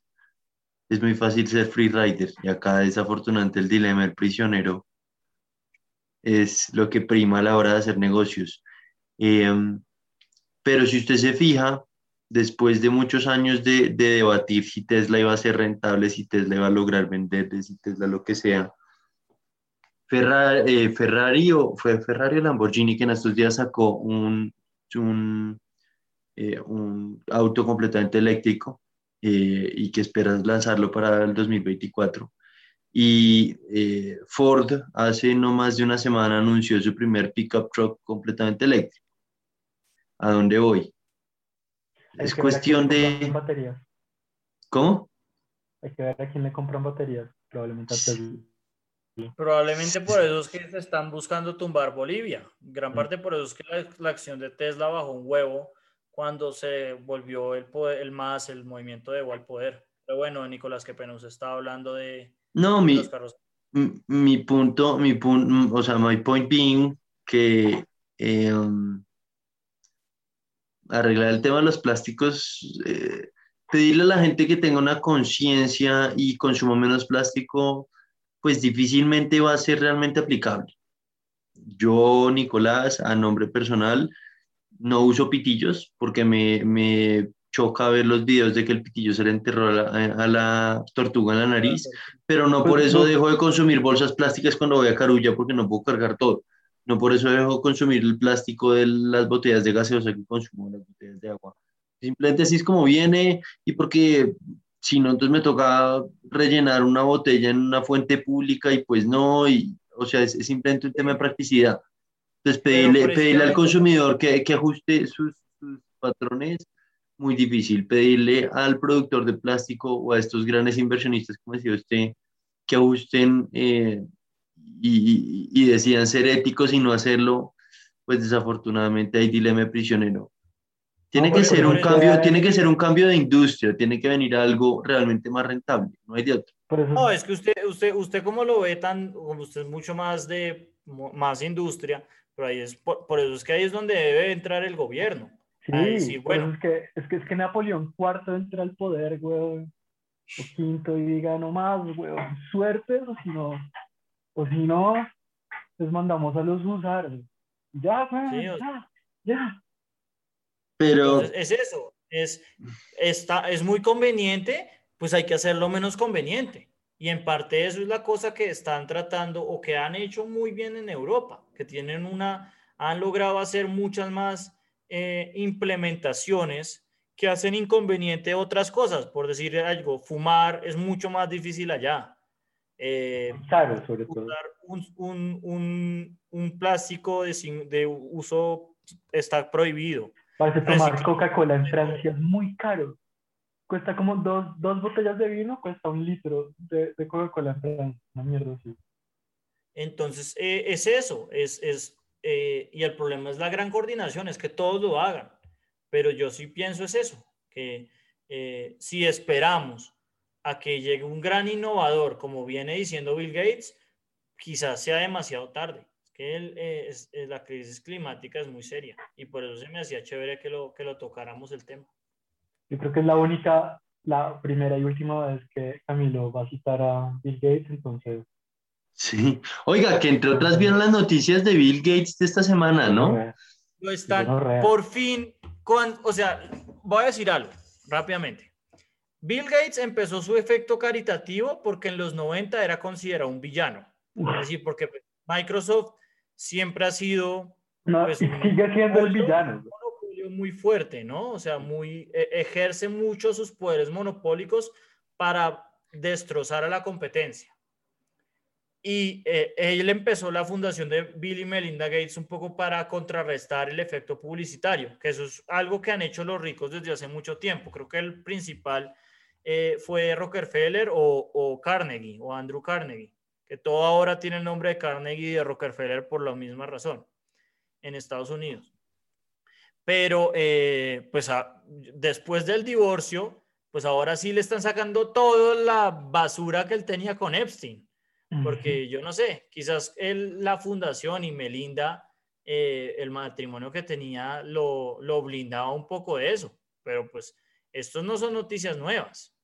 es muy fácil ser freerider y acá desafortunadamente el dilema del prisionero es lo que prima a la hora de hacer negocios. Em, pero si usted se fija, después de muchos años de, debatir si Tesla iba a ser rentable, si Tesla iba a lograr vender, si Tesla lo que sea, Ferrari, eh, Ferrari o fue Ferrari o Lamborghini que en estos días sacó un, eh, auto completamente eléctrico eh, y que esperas lanzarlo para el 2024. Y Ford hace no más de una semana anunció su primer pickup truck completamente eléctrico. ¿A dónde voy? Es cuestión de... Baterías. ¿Cómo? Hay que ver a quién le compran baterías. Probablemente a Probablemente por eso es que se están buscando tumbar Bolivia. Gran mm. parte por eso es que la, la acción de Tesla bajó un huevo cuando se volvió el, poder, el más, el movimiento de igual poder. Pero bueno, Nicolás, qué pena, usted estaba hablando de, no, mi, los carros. Mi punto, mi punto, o sea, my point being que eh, um, arreglar el tema de los plásticos, eh, pedirle a la gente que tenga una conciencia y consuma menos plástico, pues difícilmente va a ser realmente aplicable. Yo, Nicolás, a nombre personal, no uso pitillos porque me, me, choca ver los videos de que el pitillo se le enterró a la, tortuga en la nariz, pero no por eso dejo de consumir bolsas plásticas cuando voy a Carulla porque no puedo cargar todo. No por eso dejo de consumir el plástico de las botellas de gaseosa que consumo, las botellas de agua. Simplemente así es como viene y porque si no, entonces me toca rellenar una botella en una fuente pública y pues no, y, o sea, es simplemente un tema de practicidad. Entonces, pedirle, al consumidor que, que ajuste sus, patrones, muy difícil. Pedirle al productor de plástico o a estos grandes inversionistas, como decía usted, que ajusten eh, y, y, decidan ser éticos y no hacerlo, pues desafortunadamente hay dilema prisionero. Tiene No, que ser un cambio, tiene que ser un cambio de industria, tiene que venir algo realmente más rentable, no hay de otro. No, es que usted, usted, usted como lo ve tan, como usted es mucho más de más industria, pero ahí es por, por eso es que ahí es donde debe entrar el gobierno. sí, eso bueno. es que, es que es que Napoleón IV entra al poder, weón, o quinto y diga no más, weón, suerte, o si no, o si no, les mandamos a los húsaros. Ya, weón, Sí, o- ya, ya. Pero Entonces, es eso, es, está, es muy conveniente, pues hay que hacerlo menos conveniente. Y en parte eso es la cosa que están tratando o que han hecho muy bien en Europa, que tienen una, han logrado hacer muchas más eh, implementaciones que hacen inconveniente otras cosas. Por decir algo, fumar es mucho más difícil allá. Eh, Claro, sobre todo. usar un, un, un, un plástico de, de uso está prohibido. Así tomar Coca-Cola en Francia es muy caro. Cuesta como dos, dos botellas de vino, cuesta un litro de, de Coca-Cola en Francia. Una mierda así. Entonces, eh, es eso, es, es, eh, y el problema es la gran coordinación, es que todos lo hagan, pero yo sí pienso es eso, que eh, si esperamos a que llegue un gran innovador, como viene diciendo Bill Gates, quizás sea demasiado tarde. Es que el, eh, es- es- la crisis climática es muy seria y por eso se me hacía chévere que lo, que lo tocáramos el tema. Yo creo que es la única, la primera y última vez que Camilo va a citar a Bill Gates, entonces. sí. Oiga, que entre otras vieron las noticias de Bill Gates de esta semana, ¿no? eh, Lo están por fin, con, o sea, voy a decir algo rápidamente. Bill Gates empezó su efecto caritativo porque en los 90 era considerado un villano. Es decir, porque pues, Microsoft siempre ha sido No, pues, y sigue siendo el villano. un monopolio muy fuerte, ¿no? O sea, muy, e- ejerce mucho sus poderes monopólicos para destrozar a la competencia. Y eh, él empezó la fundación de Bill y Melinda Gates un poco para contrarrestar el efecto publicitario, que eso es algo que han hecho los ricos desde hace mucho tiempo. Creo que el principal eh, fue Rockefeller o, o Carnegie o Andrew Carnegie, que todo ahora tiene el nombre de Carnegie y de Rockefeller por la misma razón en Estados Unidos. Pero eh, pues a- después del divorcio, pues ahora sí le están sacando toda la basura que él tenía con Epstein. Porque yo no sé, quizás él, la fundación y Melinda, eh, el matrimonio que tenía, lo, lo blindaba un poco de eso. Pero pues, estos no son noticias nuevas.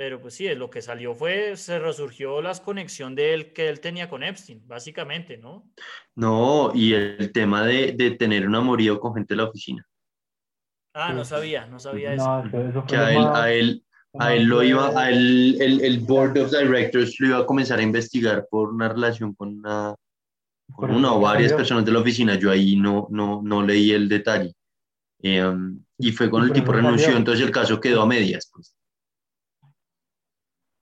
Pero pues sí, lo que salió fue, se resurgió la conexión de él que él tenía con Epstein, básicamente, ¿no? No, y el tema de, de tener un amorío con gente de la oficina. Ah, no sabía, no sabía eso. No, eso, Que a él, más- a él, a él lo iba, a él, el, el Board of Directors lo iba a comenzar a investigar por una relación con una, con una o varias personas de la oficina. Yo ahí no, no, no leí el detalle. Eh, y fue cuando Y el tipo renunció, entonces el caso quedó a medias. Pues.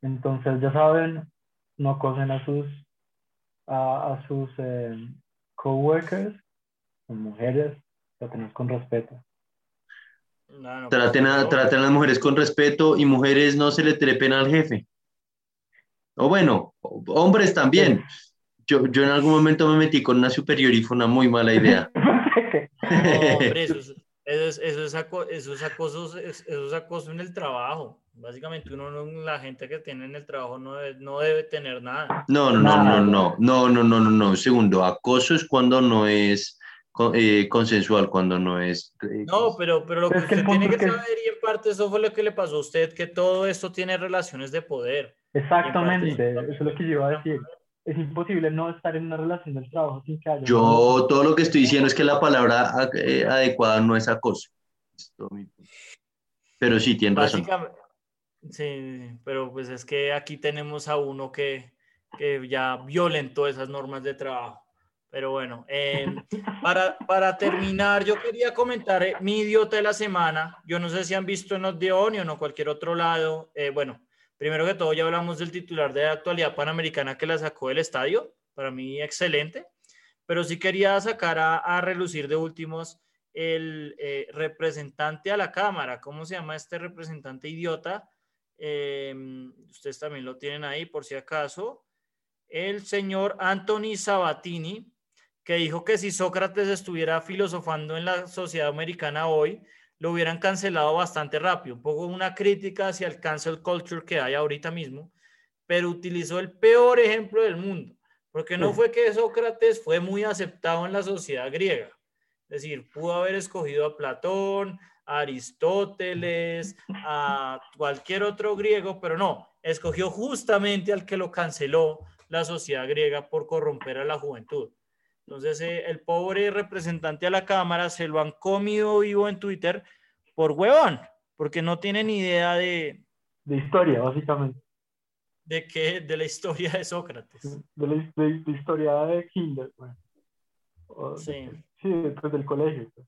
Entonces, ya saben, no acosen a sus, a, a sus eh, coworkers, son mujeres, tratenlas con respeto. No, no, Traten a, no. traten a las mujeres con respeto y mujeres no se le trepen al jefe. O bueno, hombres también. Yo, yo en algún momento me metí con una superior y fue una muy mala idea. No, hombre, eso es, eso es, eso es aco- eso es acoso, es- eso es acoso en el trabajo. Básicamente, uno, no- la gente que tiene en el trabajo no debe, no debe tener nada. No, no, no, Nada. no, no, no, no, no, no, no. Segundo, acoso es cuando no es eh, consensual, cuando no es... eh, No, pero, pero lo que es que usted tiene que es que- saber, y en parte eso fue lo que le pasó a usted, que todo esto tiene relaciones de poder. Exactamente, parte- eso es lo que yo iba a decir. Es imposible no estar en una relación del trabajo sin que haya. Yo todo lo que estoy diciendo es que la palabra eh, adecuada no es acoso. Pero sí, tiene razón. Sí, pero pues es que aquí tenemos a uno que, que ya violentó esas normas de trabajo. Pero bueno, eh, para, para terminar, yo quería comentar eh, mi idiota de la semana. Yo no sé si han visto en los de Onion o cualquier otro lado. eh, bueno, primero que todo, ya hablamos del titular de la actualidad panamericana que la sacó del estadio. Para mí, excelente. Pero sí quería sacar a, a relucir de últimos el eh, representante a la Cámara. ¿Cómo se llama este representante idiota? Eh, ustedes también lo tienen ahí por si acaso. El señor Anthony Sabatini, que dijo que si Sócrates estuviera filosofando en la sociedad americana hoy, lo hubieran cancelado bastante rápido, un poco una crítica hacia el cancel culture que hay ahorita mismo, pero utilizó el peor ejemplo del mundo, porque no fue que Sócrates fue muy aceptado en la sociedad griega, es decir, pudo haber escogido a Platón, a Aristóteles, a cualquier otro griego, pero no, escogió justamente al que lo canceló la sociedad griega por corromper a la juventud. Entonces, eh, el pobre representante a la Cámara se lo han comido vivo en Twitter por huevón, porque no tiene ni idea de... De historia, básicamente. ¿De qué? De la historia de Sócrates. De la, historia de Hitler, bueno. sí. sí, después del colegio. Pues.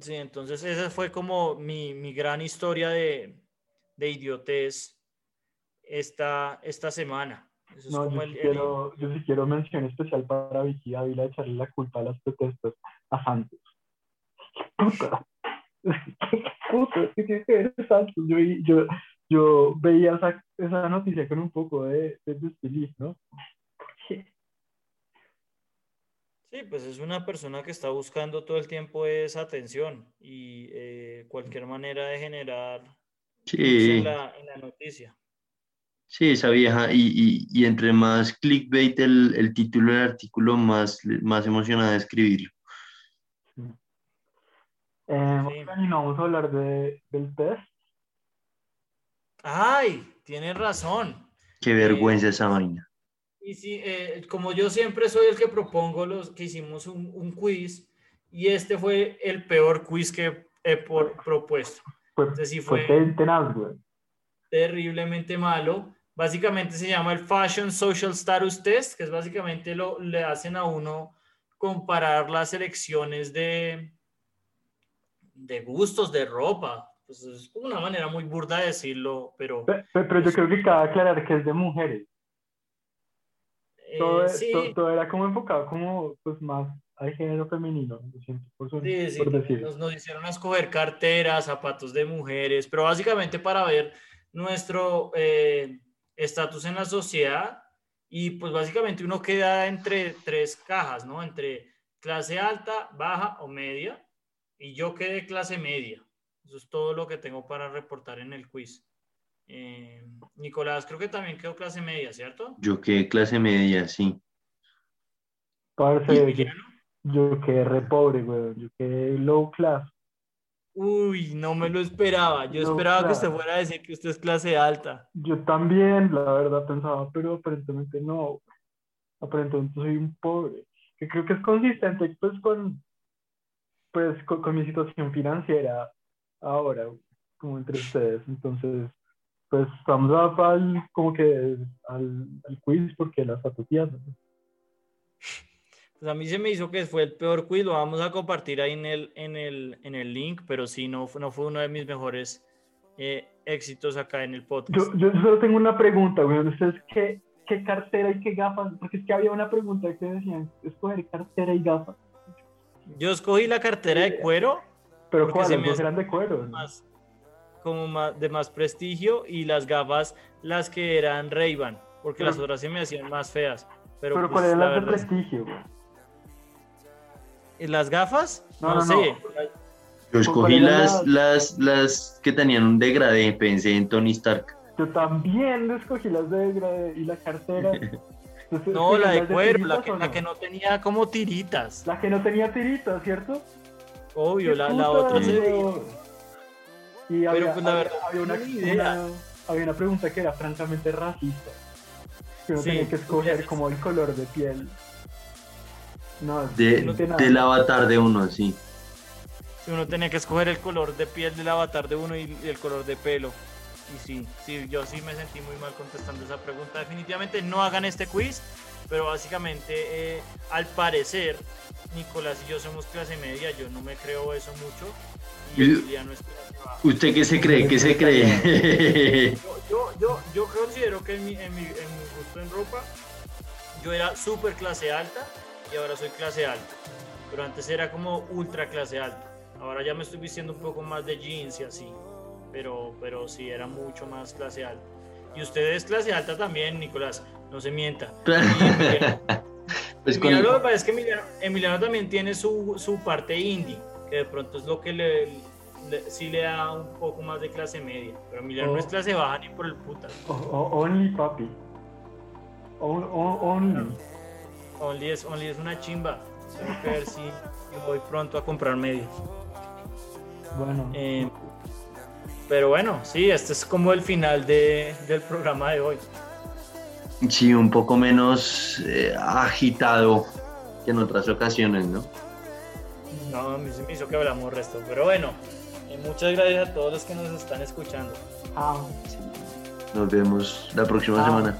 Sí, entonces esa fue como mi, mi gran historia de, de idiotez esta, esta semana no, yo, sí quiero, yo sí quiero mención especial para Vicky Ávila echarle la culpa a las protestas a Santos. Puta. Puta, ¿qué Santos? Yo, yo, yo veía esa, esa, noticia con un poco de, de ¿no? Sí, pues es una persona que está buscando todo el tiempo esa atención y eh, cualquier manera de generar sí. en, la, en la noticia. Sí, esa vieja, y, y, entre más clickbait el, el, título del artículo, más, más emocionada de escribirlo. Eh, vamos a hablar de, del test. Ay, tienes razón. Qué vergüenza eh, esa vaina. Y sí, eh, como yo siempre soy el que propongo los que hicimos un, un quiz, y este fue el peor quiz que he por, propuesto. Fue, este fue, tenaz, güey. terriblemente malo Básicamente se llama el Fashion Social Status Test, que es básicamente lo le hacen a uno comparar las elecciones de, de gustos de ropa. Pues es una manera muy burda de decirlo, pero... Pero, yo creo que cabe aclarar que es de mujeres. Eh, todo, sí. todo, era como enfocado como pues más al género femenino, por, sí, sí, Nos, nos hicieron escoger carteras, zapatos de mujeres, pero básicamente para ver nuestro... Eh, estatus en la sociedad y pues básicamente uno queda entre tres cajas, ¿no? Entre clase alta, baja o media y yo quedé clase media. Eso es todo lo que tengo para reportar en el quiz. Eh, Nicolás, creo que también quedó clase media, ¿cierto? Yo quedé clase media, sí. Parce, yo, yo, quedé re pobre, güey. Yo quedé low class. Uy, no me lo esperaba. Yo esperaba que usted fuera a decir que usted es clase alta. Yo también, la verdad, pensaba, pero aparentemente no. Aparentemente soy un pobre. Que creo que es consistente pues con, pues, con, mi situación financiera ahora, como entre ustedes. Entonces, pues vamos a, al, como que al, al quiz porque las fotografías. Pues a mí se me hizo que fue el peor quiz, lo vamos a compartir ahí en el, en el, en el link, pero sí, no, no fue uno de mis mejores eh, éxitos acá en el podcast. Yo, yo solo tengo una pregunta, güey. ¿Ustedes qué, qué cartera y qué gafas? Porque es que había una pregunta que decían, escoger cartera y gafas. Yo escogí la cartera de cuero. ¿Pero cuáles? eran de cuero? Más, como más, de más prestigio y las gafas, las que eran Ray-Ban, porque las otras se me hacían más feas. Pero, pero pues, ¿cuál era las de prestigio, güey? ¿Las gafas? No, no, sé. Yo escogí las, las, las que tenían un degradé, pensé en Tony Stark. Yo también escogí las de degradé y la cartera. no, la de cuero, la, que, la que no tenía como tiritas. La que no tenía tiritas, ¿cierto? Obvio, la, la, otra se Y había, Pero pues la verdad, había una, idea. había una pregunta que era francamente racista. Que uno tenía que escoger como el color de piel de, del avatar de uno, sí. Uno tenía que escoger el color de piel del avatar de uno y el color de pelo. Y sí, sí, yo sí me sentí muy mal contestando esa pregunta. Definitivamente no hagan este quiz, pero básicamente, eh, al parecer, Nicolás y yo somos clase media. Yo no me creo eso mucho. Y no es ¿Usted qué se cree? ¿Qué se cree? yo, yo, yo, considero que en mi, en mi, en mi gusto en ropa, yo era súper clase alta y ahora soy clase alta. Pero antes era como ultra clase alta. Ahora ya me estoy vistiendo un poco más de jeans y así. Pero, pero sí, era mucho más clase alta. Y usted es clase alta también, Nicolás. No se mienta. Pues Emiliano, con- lo que pasa es que Emiliano, Emiliano también tiene su, su parte indie, que de pronto es lo que le, le- sí le da un poco más de clase media. Pero Emiliano Oh. no es clase baja ni por el puta. Only, papi. Only. Only es, Only es una chimba. Tengo que ver si voy pronto a comprar medios. Bueno. Eh, pero bueno, sí, este es como el final de- del programa de hoy. Sí, un poco menos eh, agitado que en otras ocasiones, ¿no? No, a mí se me hizo que hablamos resto. Pero bueno, eh, muchas gracias a todos los que nos están escuchando. Ah. Nos vemos la próxima Ah. semana.